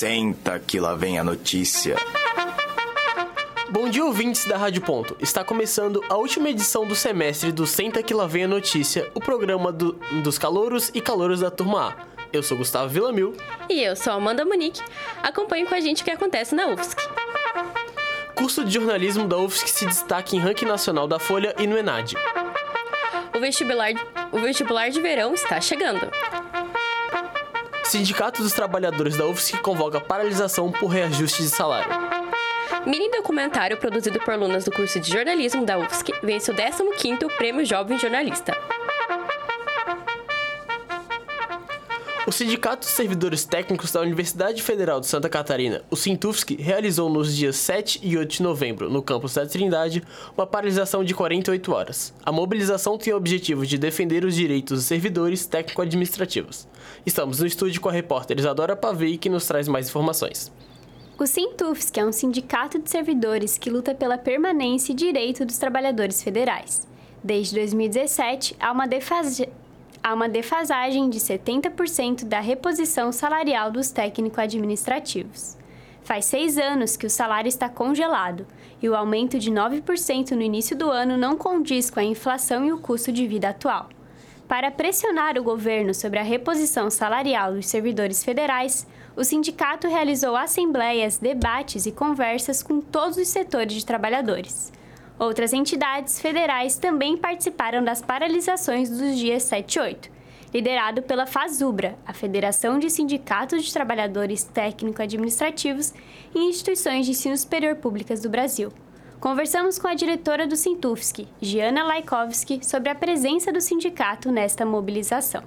Senta que lá vem a notícia. Bom dia, ouvintes da Rádio Ponto. Está começando a última edição do semestre do Senta que lá vem a notícia, o programa do, dos calouros e calouros da turma A. Eu sou Gustavo Villamil. E eu sou Amanda Munique. Acompanhe com a gente o que acontece na UFSC. Curso de jornalismo da UFSC se destaca em ranking nacional da Folha e no Enad. O vestibular, o vestibular de verão está chegando. Sindicato dos Trabalhadores da UFSC convoca paralisação por reajuste de salário. Mini documentário produzido por alunas do curso de jornalismo da UFSC vence o 15º Prêmio Jovem Jornalista. O Sindicato dos Servidores Técnicos da Universidade Federal de Santa Catarina, o Sintufsc, realizou nos dias 7 e 8 de novembro, no campus da Trindade, uma paralisação de 48 horas. A mobilização tem o objetivo de defender os direitos dos servidores técnico-administrativos. Estamos no estúdio com a repórter Isadora Pavei, que nos traz mais informações. O Sintufsc é um sindicato de servidores que luta pela permanência e direito dos trabalhadores federais. Desde 2017, há uma defasa há uma defasagem de 70% da reposição salarial dos técnico-administrativos. Faz seis anos que o salário está congelado e o aumento de 9% no início do ano não condiz com a inflação e o custo de vida atual. Para pressionar o governo sobre a reposição salarial dos servidores federais, o sindicato realizou assembleias, debates e conversas com todos os setores de trabalhadores. Outras entidades federais também participaram das paralisações dos dias 7 e 8, liderado pela FASUBRA, a Federação de Sindicatos de Trabalhadores Técnico-Administrativos e Instituições de Ensino Superior Públicas do Brasil. Conversamos com a diretora do Sintufsky, Giana Laikowski, sobre a presença do sindicato nesta mobilização.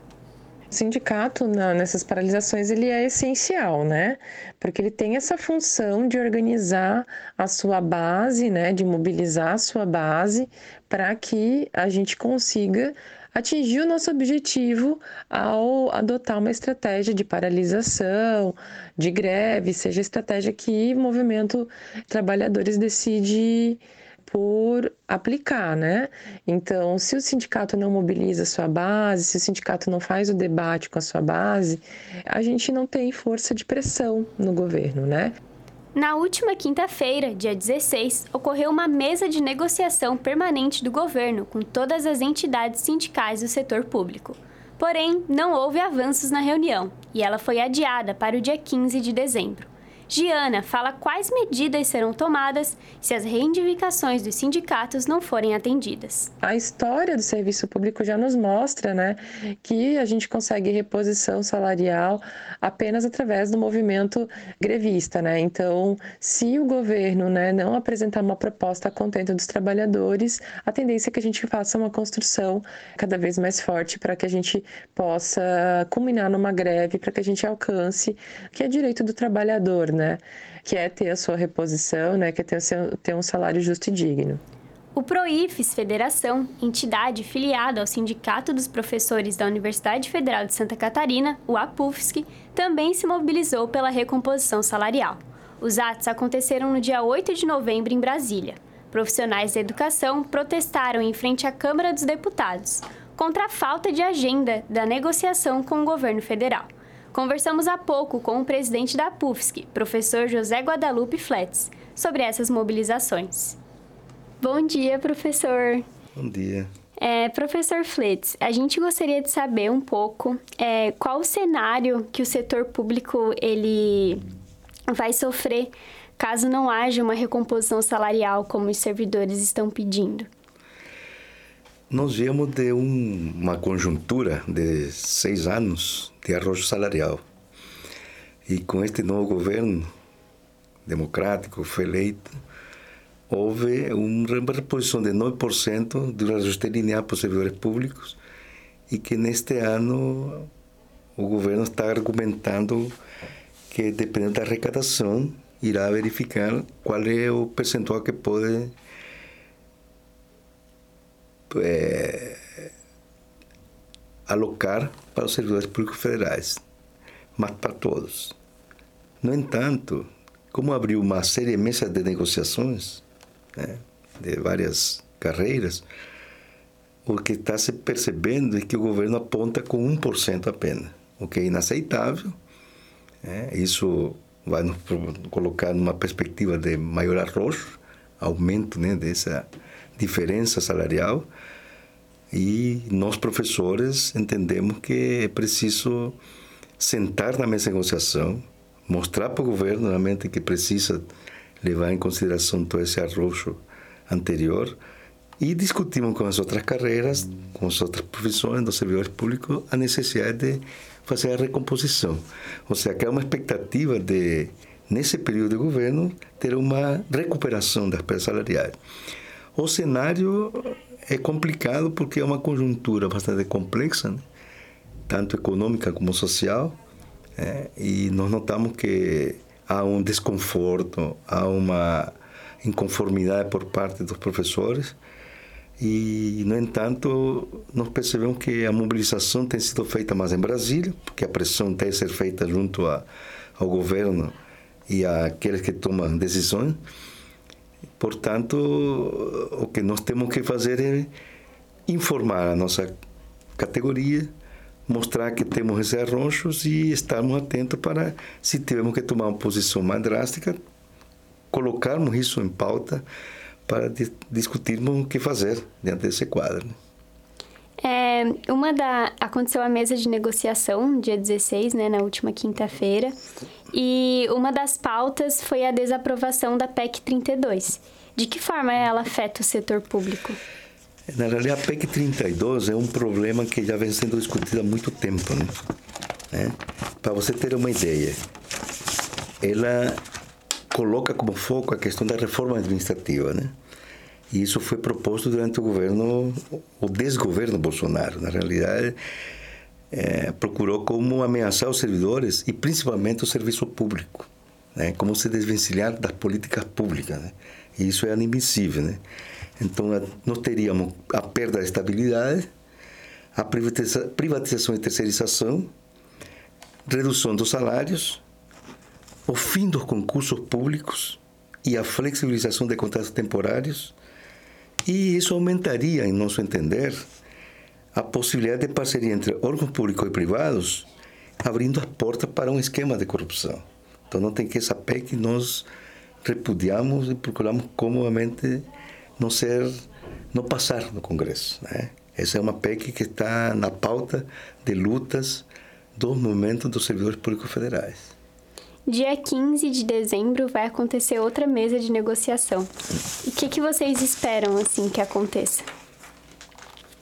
Sindicato na, nessas paralisações ele é essencial, né? Porque ele tem essa função de organizar a sua base, né? De mobilizar a sua base para que a gente consiga atingir o nosso objetivo ao adotar uma estratégia de paralisação, de greve, seja a estratégia que o movimento trabalhadores decide por aplicar, né? Então, se o sindicato não mobiliza a sua base, se o sindicato não faz o debate com a sua base, a gente não tem força de pressão no governo, né? Na última quinta-feira, dia 16, ocorreu uma mesa de negociação permanente do governo com todas as entidades sindicais do setor público. Porém, não houve avanços na reunião e ela foi adiada para o dia 15 de dezembro. Giana fala quais medidas serão tomadas se as reivindicações dos sindicatos não forem atendidas. A história do serviço público já nos mostra né, que a gente consegue reposição salarial apenas através do movimento grevista. Né? Então, se o governo né, não apresentar uma proposta a contento dos trabalhadores, a tendência é que a gente faça uma construção cada vez mais forte para que a gente possa culminar numa greve, para que a gente alcance que é direito do trabalhador, né? Que é ter a sua reposição, né? Que é ter, seu, ter um salário justo e digno. O PROIFES Federação, entidade filiada ao Sindicato dos Professores da Universidade Federal de Santa Catarina, o APUFSC, também se mobilizou pela recomposição salarial. Os atos aconteceram no dia 8 de novembro em Brasília. Profissionais da educação protestaram em frente à Câmara dos Deputados contra a falta de agenda da negociação com o governo federal. Conversamos há pouco com o presidente da PUFSC, professor José Guadalupe Flets, sobre essas mobilizações. Bom dia, professor. Bom dia. É, professor Flets, a gente gostaria de saber um pouco é, qual o cenário que o setor público ele vai sofrer caso não haja uma recomposição salarial como os servidores estão pedindo. Nós viemos de um, uma conjuntura de seis anos de arrojo salarial. E com este novo governo democrático foi eleito, houve uma reposição de 9% do ajuste linear para os servidores públicos e que neste ano o governo está argumentando que, dependendo da arrecadação, irá verificar qual é o percentual que pode é, alocar para os servidores públicos federais, mas para todos. No entanto, como abriu uma série imensa de negociações, né, de várias carreiras, o que está se percebendo é que o governo aponta com 1% apenas, o que é inaceitável. Né? Isso vai nos colocar numa perspectiva de maior arrojo, aumento né, dessa diferença salarial. E nós, professores, entendemos que é preciso sentar na mesa de negociação, mostrar para o governo realmente que precisa levar em consideração todo esse arrojo anterior e discutimos com as outras carreiras, com as outras profissões dos servidores públicos, a necessidade de fazer a recomposição. Ou seja, que há uma expectativa de, nesse período de governo, ter uma recuperação das perdas salariais. O cenário é complicado porque é uma conjuntura bastante complexa, né? tanto econômica como social, é, e nós notamos que há um desconforto, há uma inconformidade por parte dos professores, e, no entanto, nós percebemos que a mobilização tem sido feita mais em Brasília, porque a pressão tem que ser feita junto a, ao governo e àqueles que tomam decisões. Portanto, o que nós temos que fazer é informar a nossa categoria, mostrar que temos esses arranjos e estarmos atentos para, se tivermos que tomar uma posição mais drástica, colocarmos isso em pauta para discutirmos o que fazer diante desse quadro. É, uma da aconteceu a mesa de negociação dia 16, né, na última quinta-feira, e uma das pautas foi a desaprovação da PEC 32. De que forma ela afeta o setor público? Na realidade, a PEC 32 é um problema que já vem sendo discutido há muito tempo, né? É? Para você ter uma ideia, ela coloca como foco a questão da reforma administrativa, né? E isso foi proposto durante o governo, o desgoverno Bolsonaro. Na realidade, é, procurou como ameaçar os servidores e principalmente o serviço público, né? Como se desvencilhar das políticas públicas, né? E isso é inadmissível, né? Então, nós teríamos a perda da estabilidade, a privatização e terceirização, redução dos salários, o fim dos concursos públicos e a flexibilização de contratos temporários, e isso aumentaria, em nosso entender, a possibilidade de parceria entre órgãos públicos e privados, abrindo as portas para um esquema de corrupção. Então, não tem que essa PEC nós repudiamos e procuramos comumente não ser, não passar no Congresso. Né? Essa é uma PEC que está na pauta de lutas do movimento dos servidores públicos federais. Dia 15 de dezembro vai acontecer outra mesa de negociação. O que, que vocês esperam assim que aconteça?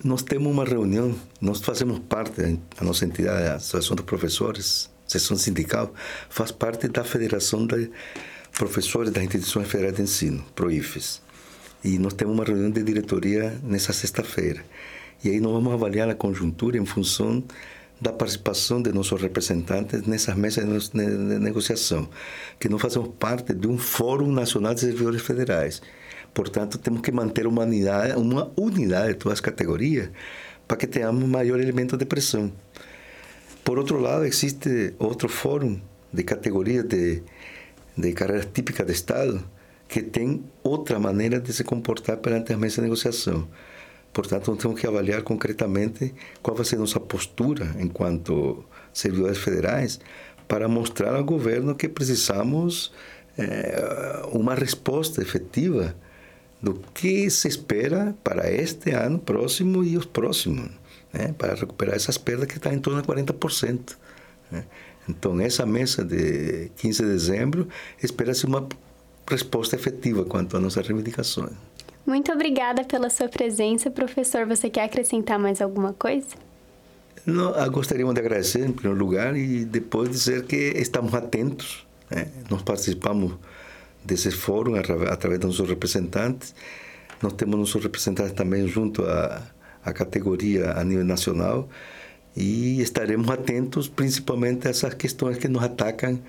Nós temos uma reunião, nós fazemos parte, a nossa entidade, a Associação dos Professores, Seção Sindical, faz parte da Federação de Professores das Instituições Federais de Ensino, PROIFES. E nós temos uma reunião de diretoria nessa sexta-feira. E aí nós vamos avaliar a conjuntura em função da participação de nossos representantes nessas mesas de negociação, que nós fazemos parte de um Fórum Nacional de Servidores Federais. Portanto, temos que manter uma unidade, uma unidade de todas as categorias para que tenhamos maior elemento de pressão. Por outro lado, existe outro fórum de categorias de, de carreiras típicas de Estado que tem outra maneira de se comportar perante as mesas de negociação. Portanto, temos que avaliar concretamente qual vai ser nossa postura enquanto servidores federais para mostrar ao governo que precisamos é, uma resposta efetiva do que se espera para este ano próximo e os próximos, né, para recuperar essas perdas que estão em torno de 40%. Né. Então, nessa mesa de 15 de dezembro, espera-se uma resposta efetiva quanto às nossas reivindicações. Muito obrigada pela sua presença, professor. Você quer acrescentar mais alguma coisa? Não, ah, gostaríamos de agradecer, em primeiro lugar, e depois dizer que estamos atentos. Né? Nós participamos desse fórum através dos nossos representantes. Nós temos nossos representantes também junto à, à categoria a nível nacional e estaremos atentos principalmente a essas questões que nos atacam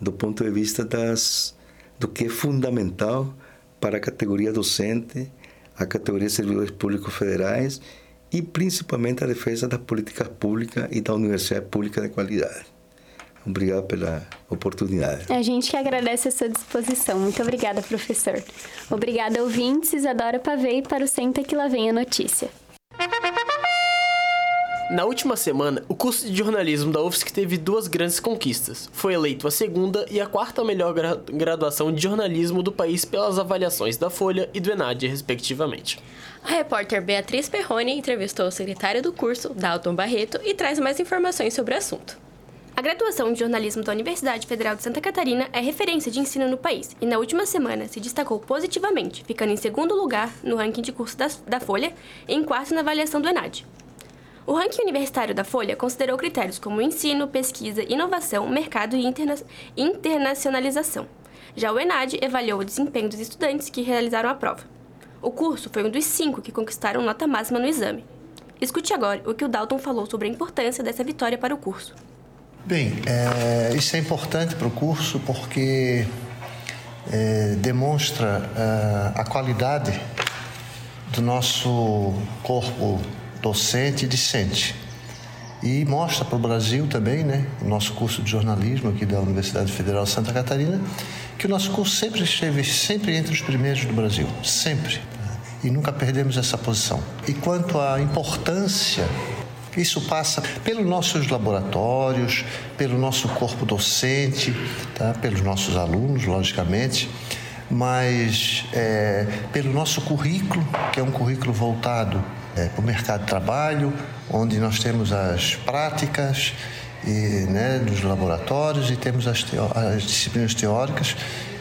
do ponto de vista das do que é fundamental para a categoria docente, a categoria servidores públicos federais e principalmente a defesa das políticas públicas e da universidade pública de qualidade. Obrigado pela oportunidade. A gente que agradece a sua disposição. Muito obrigada, professor. Obrigada, ouvintes. Isadora Pavei para o Senta que lá vem a notícia. Na última semana, o curso de jornalismo da UFSC teve duas grandes conquistas. Foi eleito a segunda e a quarta melhor gra graduação de jornalismo do país pelas avaliações da Folha e do Enad, respectivamente. A repórter Beatriz Perrone entrevistou o secretário do curso, Dalton Barreto, e traz mais informações sobre o assunto. A graduação de jornalismo da Universidade Federal de Santa Catarina é referência de ensino no país e, na última semana, se destacou positivamente, ficando em segundo lugar no ranking de curso da, da Folha e em quarto na avaliação do ENAD. O ranking universitário da Folha considerou critérios como ensino, pesquisa, inovação, mercado e interna internacionalização. Já o ENAD avaliou o desempenho dos estudantes que realizaram a prova. O curso foi um dos cinco que conquistaram nota máxima no exame. Escute agora o que o Dalton falou sobre a importância dessa vitória para o curso. Bem, é, isso é importante para o curso porque é, demonstra é, a qualidade do nosso corpo docente e discente. E mostra para o Brasil também, né, o nosso curso de jornalismo aqui da Universidade Federal de Santa Catarina, que o nosso curso sempre esteve sempre entre os primeiros do Brasil, sempre. E nunca perdemos essa posição. E quanto à importância isso passa pelos nossos laboratórios, pelo nosso corpo docente, tá? pelos nossos alunos, logicamente, mas é, pelo nosso currículo, que é um currículo voltado é, para o mercado de trabalho, onde nós temos as práticas e, né, dos laboratórios e temos as, as disciplinas teóricas,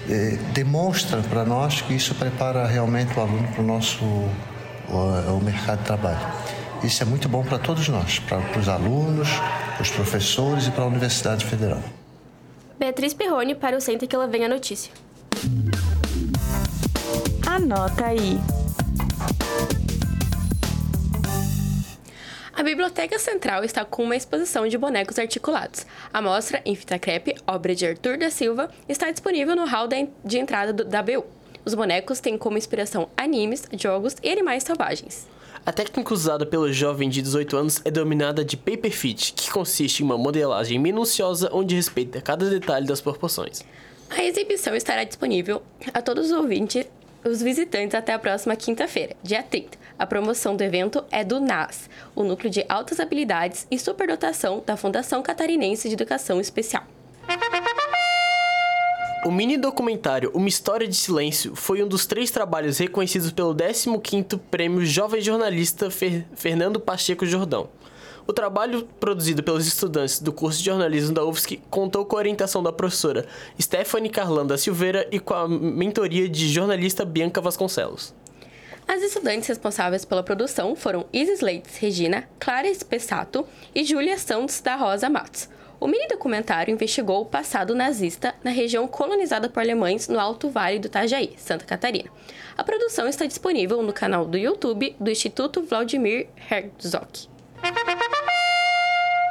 é, demonstra para nós que isso prepara realmente o aluno para o nosso o, mercado de trabalho. Isso é muito bom para todos nós, para os alunos, os professores e para a Universidade Federal. Beatriz Perrone para o Senta que ela vem a notícia. Anota aí. A Biblioteca Central está com uma exposição de bonecos articulados. A mostra, em fita crepe, obra de Arthur da Silva, está disponível no hall de entrada da BU. Os bonecos têm como inspiração animes, jogos e animais selvagens. A técnica usada pelo jovem de 18 anos é denominada de paper fit, que consiste em uma modelagem minuciosa onde respeita cada detalhe das proporções. A exibição estará disponível a todos os ouvintes, os visitantes até a próxima quinta-feira, dia 30. A promoção do evento é do NAS, o Núcleo de Altas Habilidades e Superdotação da Fundação Catarinense de Educação Especial. O mini documentário Uma História de Silêncio foi um dos três trabalhos reconhecidos pelo 15º Prêmio Jovem Jornalista Fer Fernando Pacheco Jordão. O trabalho, produzido pelos estudantes do curso de jornalismo da UFSC, contou com a orientação da professora Stephanie Carlanda Silveira e com a mentoria de jornalista Bianca Vasconcelos. As estudantes responsáveis pela produção foram Isis Leites Regina, Clara Espessato e Júlia Santos da Rosa Matos. O mini documentário investigou o passado nazista na região colonizada por alemães no Alto Vale do Itajaí, Santa Catarina. A produção está disponível no canal do YouTube do Instituto Vladimir Herzog.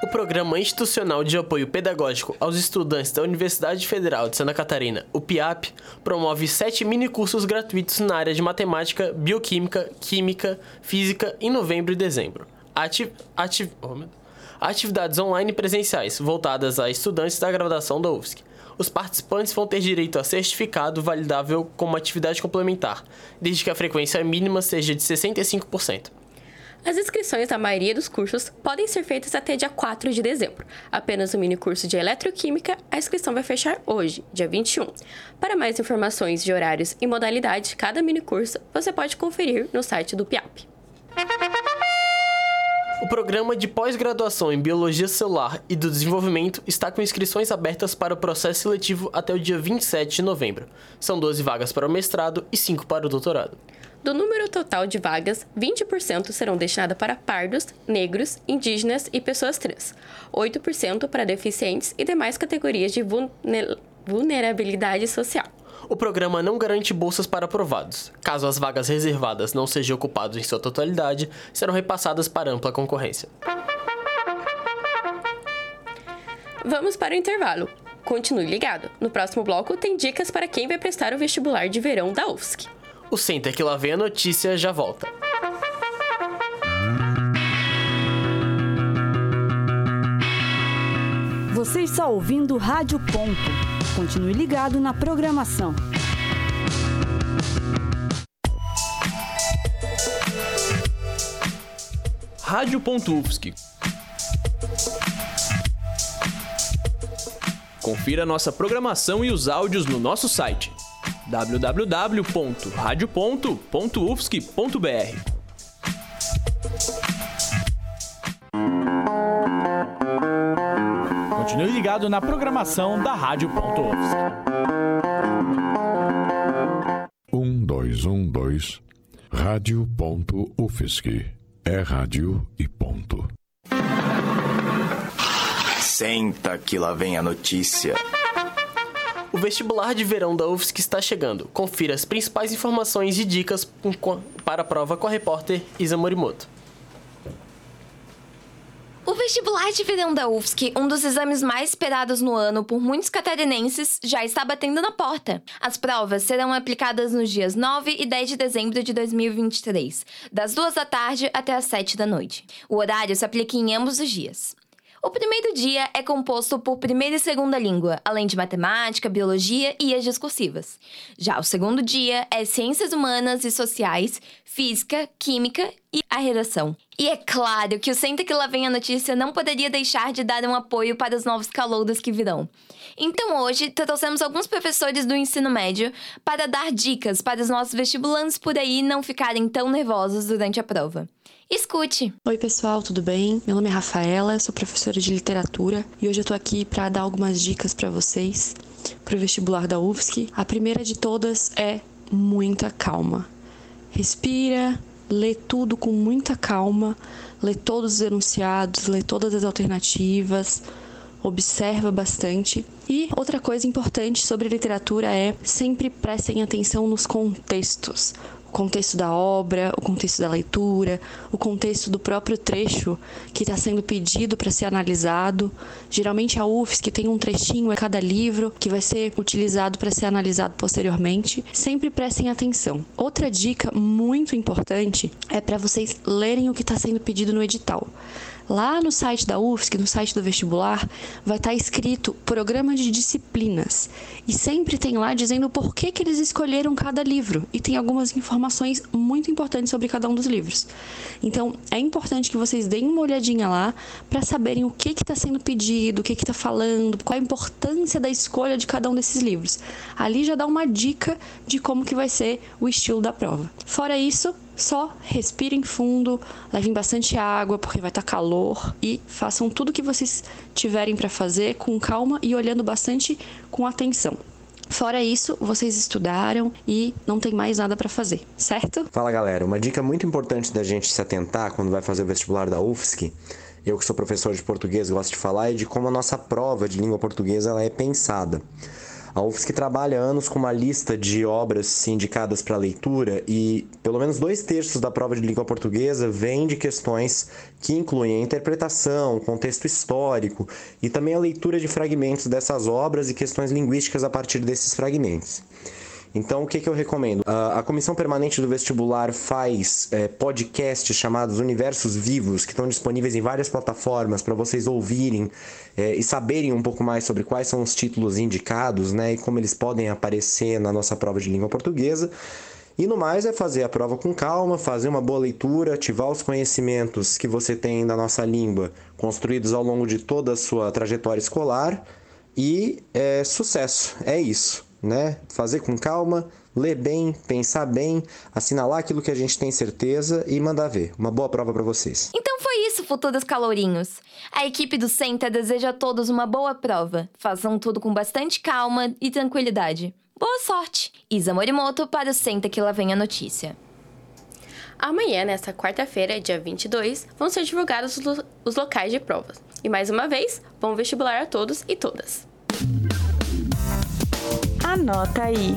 O Programa Institucional de Apoio Pedagógico aos Estudantes da Universidade Federal de Santa Catarina, o PIAP, promove sete minicursos gratuitos na área de matemática, bioquímica, química, física em novembro e dezembro. Ativ... Ativ... Oh, atividades online presenciais voltadas a estudantes da graduação da UFSC. Os participantes vão ter direito a certificado validável como atividade complementar, desde que a frequência mínima seja de 65%. As inscrições da maioria dos cursos podem ser feitas até dia 4 de dezembro. Apenas o mini curso de Eletroquímica, a inscrição vai fechar hoje, dia 21. Para mais informações de horários e modalidade de cada mini curso, você pode conferir no site do PIAP. O programa de pós-graduação em Biologia Celular e do Desenvolvimento está com inscrições abertas para o processo seletivo até o dia 27 de novembro. São 12 vagas para o mestrado e 5 para o doutorado. Do número total de vagas, 20% serão destinadas para pardos, negros, indígenas e pessoas trans, 8% para deficientes e demais categorias de vulnerabilidade social. O programa não garante bolsas para aprovados. Caso as vagas reservadas não sejam ocupadas em sua totalidade, serão repassadas para ampla concorrência. Vamos para o intervalo. Continue ligado. No próximo bloco tem dicas para quem vai prestar o vestibular de verão da UFSC o Center, que lá vem a notícia, já volta. Você está ouvindo Rádio Ponto. Continue ligado na programação. Rádio Rádio.UFSC. Confira nossa programação e os áudios no nosso site www.radio.ufsc.br. Continue ligado na programação da Rádio.UFSC. Um, dois, um, dois. Rádio.UFSC. É rádio e ponto. Senta que lá vem a notícia. O vestibular de verão da UFSC está chegando. Confira as principais informações e dicas para a prova com a repórter Isa Morimoto. O vestibular de verão da UFSC, um dos exames mais esperados no ano por muitos catarinenses, já está batendo na porta. As provas serão aplicadas nos dias 9 e 10 de dezembro de 2023, das 2 da tarde até as 7 da noite. O horário se aplica em ambos os dias. O primeiro dia é composto por primeira e segunda língua, além de matemática, biologia e as discursivas. Já o segundo dia é ciências humanas e sociais, física, química e a redação. E é claro que o Senta que lá vem a notícia não poderia deixar de dar um apoio para os novos calouros que virão. Então hoje trouxemos alguns professores do ensino médio para dar dicas para os nossos vestibulantes por aí não ficarem tão nervosos durante a prova. Escute! Oi, pessoal, tudo bem? Meu nome é Rafaela, sou professora de literatura e hoje eu tô aqui para dar algumas dicas para vocês para o vestibular da UFSC. A primeira de todas é muita calma. Respira, lê tudo com muita calma, lê todos os enunciados, lê todas as alternativas, observa bastante. E outra coisa importante sobre literatura é sempre prestem atenção nos contextos contexto da obra, o contexto da leitura, o contexto do próprio trecho que está sendo pedido para ser analisado. Geralmente a UFSC tem um trechinho a cada livro que vai ser utilizado para ser analisado posteriormente. Sempre prestem atenção. Outra dica muito importante é para vocês lerem o que está sendo pedido no edital. Lá no site da UFSC, no site do vestibular, vai estar tá escrito programa de disciplinas. E sempre tem lá dizendo por que, que eles escolheram cada livro. E tem algumas informações muito importantes sobre cada um dos livros. Então, é importante que vocês deem uma olhadinha lá para saberem o que está sendo pedido, o que está falando, qual a importância da escolha de cada um desses livros. Ali já dá uma dica de como que vai ser o estilo da prova. Fora isso, só respirem fundo, levem bastante água porque vai estar tá calor e façam tudo que vocês tiverem para fazer com calma e olhando bastante com atenção. Fora isso, vocês estudaram e não tem mais nada para fazer, certo? Fala galera, uma dica muito importante da gente se atentar quando vai fazer o vestibular da UFSC, eu que sou professor de português gosto de falar, é de como a nossa prova de língua portuguesa ela é pensada. A UFSC trabalha anos com uma lista de obras indicadas para leitura e pelo menos dois terços da prova de língua portuguesa vem de questões que incluem a interpretação, contexto histórico e também a leitura de fragmentos dessas obras e questões linguísticas a partir desses fragmentos. Então, o que, que eu recomendo? A, a Comissão Permanente do Vestibular faz é, podcasts chamados Universos Vivos, que estão disponíveis em várias plataformas para vocês ouvirem é, e saberem um pouco mais sobre quais são os títulos indicados né, e como eles podem aparecer na nossa prova de língua portuguesa. E no mais é fazer a prova com calma, fazer uma boa leitura, ativar os conhecimentos que você tem da nossa língua, construídos ao longo de toda a sua trajetória escolar. E é, sucesso, é isso né? Fazer com calma, ler bem, pensar bem, assinalar aquilo que a gente tem certeza e mandar ver. Uma boa prova para vocês. Então foi isso, futuros calourinhos. A equipe do Senta deseja a todos uma boa prova. Façam tudo com bastante calma e tranquilidade. Boa sorte! Isa Morimoto para o Senta que lá vem a notícia. Amanhã, nesta quarta-feira, dia 22, vão ser divulgados os locais de provas. E mais uma vez, bom vestibular a todos e todas. Anota aí.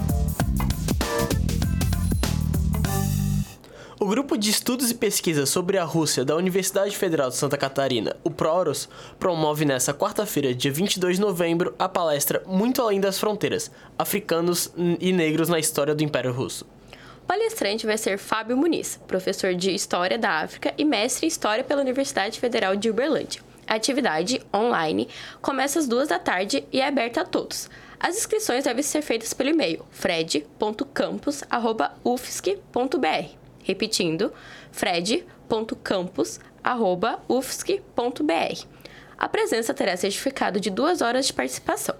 O grupo de estudos e pesquisas sobre a Rússia da Universidade Federal de Santa Catarina, o PROROS, promove nesta quarta-feira, dia 22 de novembro, a palestra Muito Além das Fronteiras: Africanos e Negros na História do Império Russo. O palestrante vai ser Fábio Muniz, professor de História da África e mestre em História pela Universidade Federal de Uberlândia. A atividade, online, começa às duas da tarde e é aberta a todos. As inscrições devem ser feitas pelo e-mail fred.campus.ufsc.br. Repetindo, fred.campus.ufsc.br. A presença terá certificado de duas horas de participação.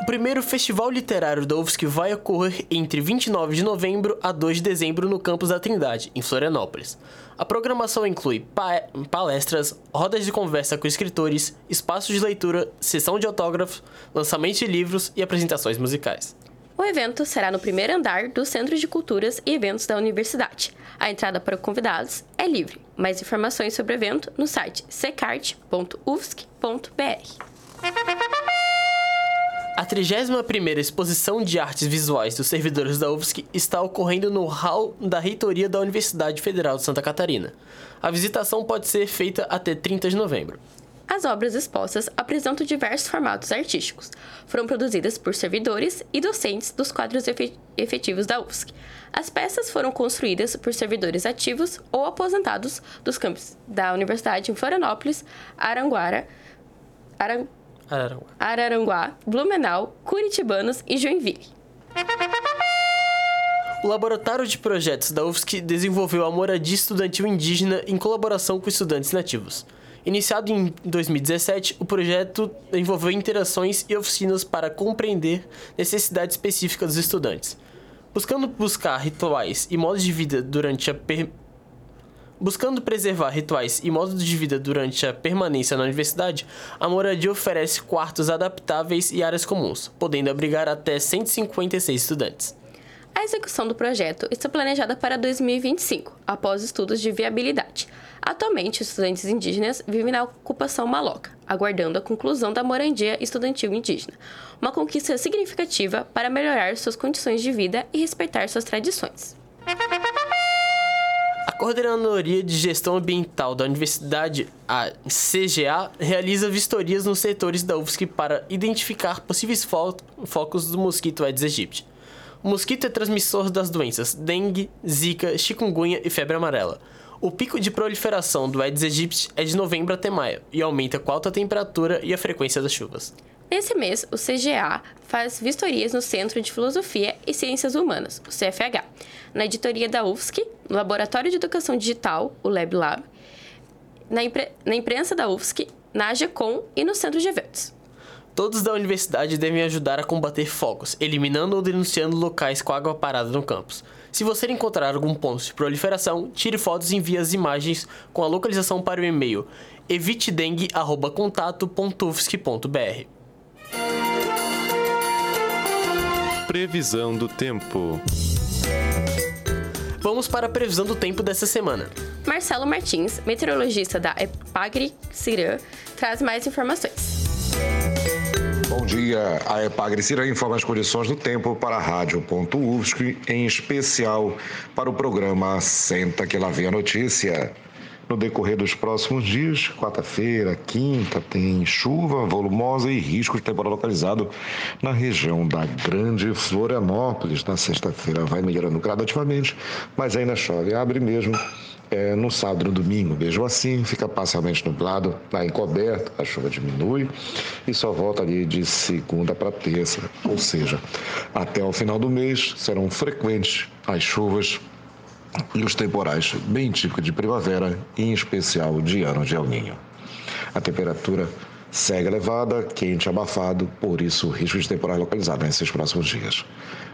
O primeiro festival literário da UFSC vai ocorrer entre 29 de novembro a 2 de dezembro no campus da Trindade, em Florianópolis. A programação inclui pa palestras, rodas de conversa com escritores, espaços de leitura, sessão de autógrafos, lançamento de livros e apresentações musicais. O evento será no primeiro andar do Centro de Culturas e Eventos da Universidade. A entrada para convidados é livre. Mais informações sobre o evento no site secart.ufsc.br. A 31ª Exposição de Artes Visuais dos Servidores da UFSC está ocorrendo no hall da Reitoria da Universidade Federal de Santa Catarina. A visitação pode ser feita até 30 de novembro. As obras expostas apresentam diversos formatos artísticos. Foram produzidas por servidores e docentes dos quadros efetivos da UFSC. As peças foram construídas por servidores ativos ou aposentados dos campos da Universidade em Florianópolis, Aranguara, Aranguara Araranguá. Araranguá, Blumenau, Curitibanos e Joinville. O Laboratório de Projetos da UFSC desenvolveu a moradia estudantil indígena em colaboração com estudantes nativos. Iniciado em 2017, o projeto envolveu interações e oficinas para compreender necessidades específicas dos estudantes. Buscando buscar rituais e modos de vida durante a per Buscando preservar rituais e modos de vida durante a permanência na universidade, a moradia oferece quartos adaptáveis e áreas comuns, podendo abrigar até 156 estudantes. A execução do projeto está planejada para 2025, após estudos de viabilidade. Atualmente, estudantes indígenas vivem na ocupação maloca, aguardando a conclusão da moradia estudantil indígena, uma conquista significativa para melhorar suas condições de vida e respeitar suas tradições. Coordenadoria de Gestão Ambiental da Universidade, a CGA, realiza vistorias nos setores da UFSC para identificar possíveis fo focos do mosquito Aedes aegypti. O mosquito é transmissor das doenças dengue, zika, chikungunya e febre amarela. O pico de proliferação do Aedes aegypti é de novembro até maio e aumenta com a alta temperatura e a frequência das chuvas. Nesse mês, o CGA faz vistorias no Centro de Filosofia e Ciências Humanas, o CFH, na editoria da UFSC, no Laboratório de Educação Digital, o Lab Lab, na, impre na imprensa da UFSC, na AGECOM e no Centro de Eventos. Todos da universidade devem ajudar a combater focos, eliminando ou denunciando locais com água parada no campus. Se você encontrar algum ponto de proliferação, tire fotos e envie as imagens com a localização para o e-mail evitedengue.contato.ufsc.br. Previsão do tempo. Vamos para a previsão do tempo dessa semana. Marcelo Martins, meteorologista da Epagri Cirã, traz mais informações. Bom dia. A Epagri Cirã informa as condições do tempo para a Rádio.UFSC, em especial para o programa Senta que lá vem a notícia. No decorrer dos próximos dias, quarta-feira, quinta, tem chuva volumosa e risco de temporal localizado na região da Grande Florianópolis. Na sexta-feira vai melhorando gradativamente, mas ainda chove. Abre mesmo é, no sábado e no domingo. Mesmo assim, fica parcialmente nublado, lá encoberto, a chuva diminui e só volta ali de segunda para terça. Ou seja, até o final do mês serão frequentes as chuvas e os temporais bem típicos de primavera, em especial de ano de El Ninho. A temperatura segue elevada, quente abafado, por isso risco de temporais localizado nesses próximos dias.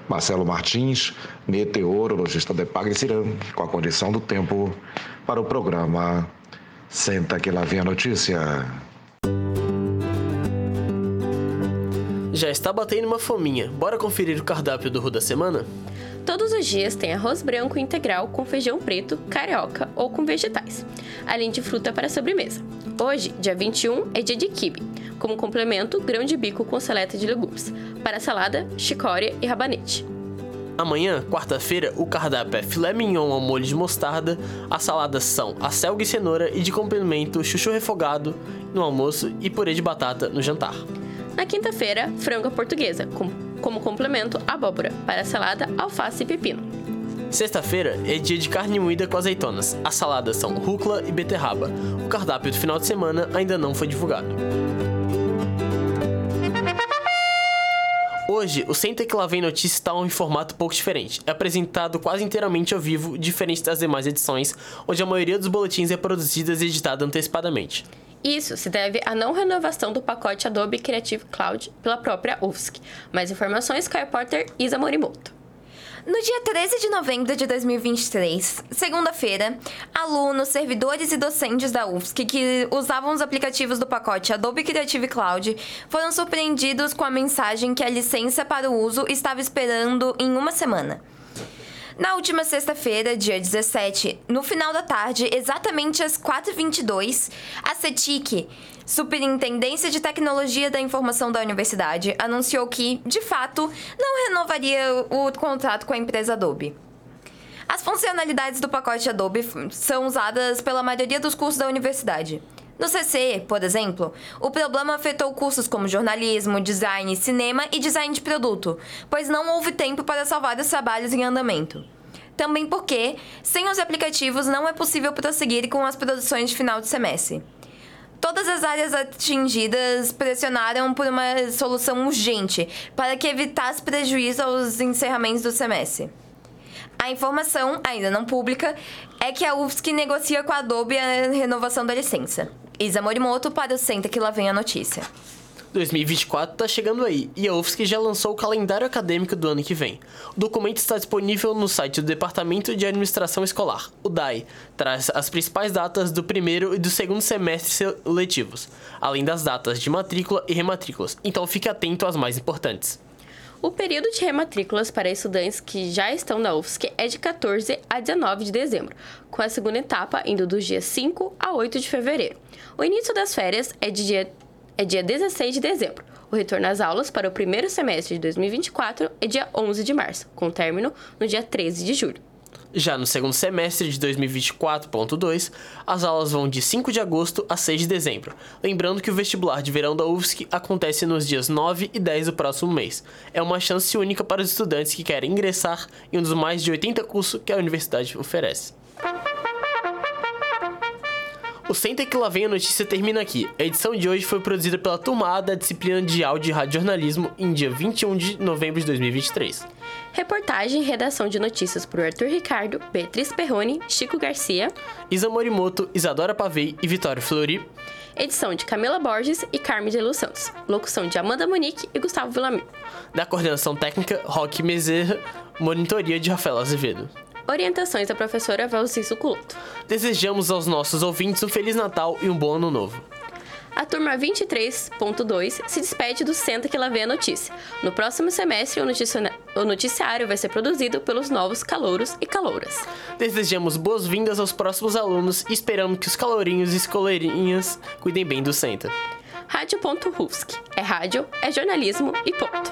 Marcelo Martins, meteorologista de Pagrecirã, com a condição do tempo para o programa Senta que lá vem a notícia. Já está batendo uma fominha. Bora conferir o cardápio do Ru da Semana? Todos os dias tem arroz branco integral com feijão preto, carioca ou com vegetais, além de fruta para sobremesa. Hoje, dia 21, é dia de quibe, como complemento, grão de bico com seleta de legumes. Para salada, chicória e rabanete. Amanhã, quarta-feira, o cardápio é filé mignon ao molho de mostarda, as saladas são acelga e cenoura e de complemento chuchu refogado no almoço e purê de batata no jantar. Na quinta-feira, frango portuguesa, com como complemento, abóbora, para salada, alface e pepino. Sexta-feira é dia de carne moída com azeitonas. As saladas são rúcula e beterraba. O cardápio do final de semana ainda não foi divulgado. Hoje, o Senta que lá vem notícia está em formato pouco diferente. É apresentado quase inteiramente ao vivo, diferente das demais edições, onde a maioria dos boletins é produzida e editada antecipadamente. Isso se deve à não renovação do pacote Adobe Creative Cloud pela própria UFSC. Mais informações com a repórter Isa Morimoto. No dia 13 de novembro de 2023, segunda-feira, alunos, servidores e docentes da UFSC que usavam os aplicativos do pacote Adobe Creative Cloud foram surpreendidos com a mensagem que a licença para o uso estava esperando em uma semana. Na última sexta-feira, dia 17, no final da tarde, exatamente às 4h22, a CETIC, Superintendência de Tecnologia da Informação da Universidade, anunciou que, de fato, não renovaria o contrato com a empresa Adobe. As funcionalidades do pacote Adobe são usadas pela maioria dos cursos da universidade. No CC, por exemplo, o problema afetou cursos como jornalismo, design, cinema e design de produto, pois não houve tempo para salvar os trabalhos em andamento. Também porque, sem os aplicativos, não é possível prosseguir com as produções de final de semestre. Todas as áreas atingidas pressionaram por uma solução urgente para que evitasse prejuízo aos encerramentos do semestre. A informação, ainda não pública, é que a UFSC negocia com a Adobe a renovação da licença. Isa Morimoto para o Senta que lá vem a notícia. 2024 está chegando aí e a UFSC já lançou o calendário acadêmico do ano que vem. O documento está disponível no site do Departamento de Administração Escolar, o DAI. Traz as principais datas do primeiro e do segundo semestre letivos, além das datas de matrícula e rematrículas, então fique atento às mais importantes. O período de rematrículas para estudantes que já estão na UFSC é de 14 a 19 de dezembro, com a segunda etapa indo dos dias 5 a 8 de fevereiro. O início das férias é, de dia, é dia 16 de dezembro. O retorno às aulas para o primeiro semestre de 2024 é dia 11 de março, com término no dia 13 de julho. Já no segundo semestre de 2024.2, as aulas vão de 5 de agosto a 6 de dezembro. Lembrando que o vestibular de verão da UFSC acontece nos dias 9 e 10 do próximo mês. É uma chance única para os estudantes que querem ingressar em um dos mais de 80 cursos que a universidade oferece. O Senta que lá vem a notícia termina aqui. A edição de hoje foi produzida pela turma A da disciplina de áudio e radiojornalismo em dia 21 de novembro de 2023. Reportagem e redação de notícias por Arthur Ricardo, Beatriz Perrone, Chico Garcia, Isa Morimoto, Isadora Pavei e Vitória Flori. Edição de Camila Borges e Carmen de Luz Santos. Locução de Amanda Monique e Gustavo Villamil. Da coordenação técnica, Roque Bezerra. Monitoria de Rafael Azevedo. Orientações da professora Valci Suculoto. Desejamos aos nossos ouvintes um Feliz Natal e um bom Ano Novo. A turma 23.2 se despede do Senta que lá vem a notícia. No próximo semestre, o, noticiário vai ser produzido pelos novos calouros e calouras. Desejamos boas-vindas aos próximos alunos e esperamos que os calourinhos e escoleirinhas cuidem bem do Senta. Rádio.Rufsc. É rádio, é jornalismo e ponto.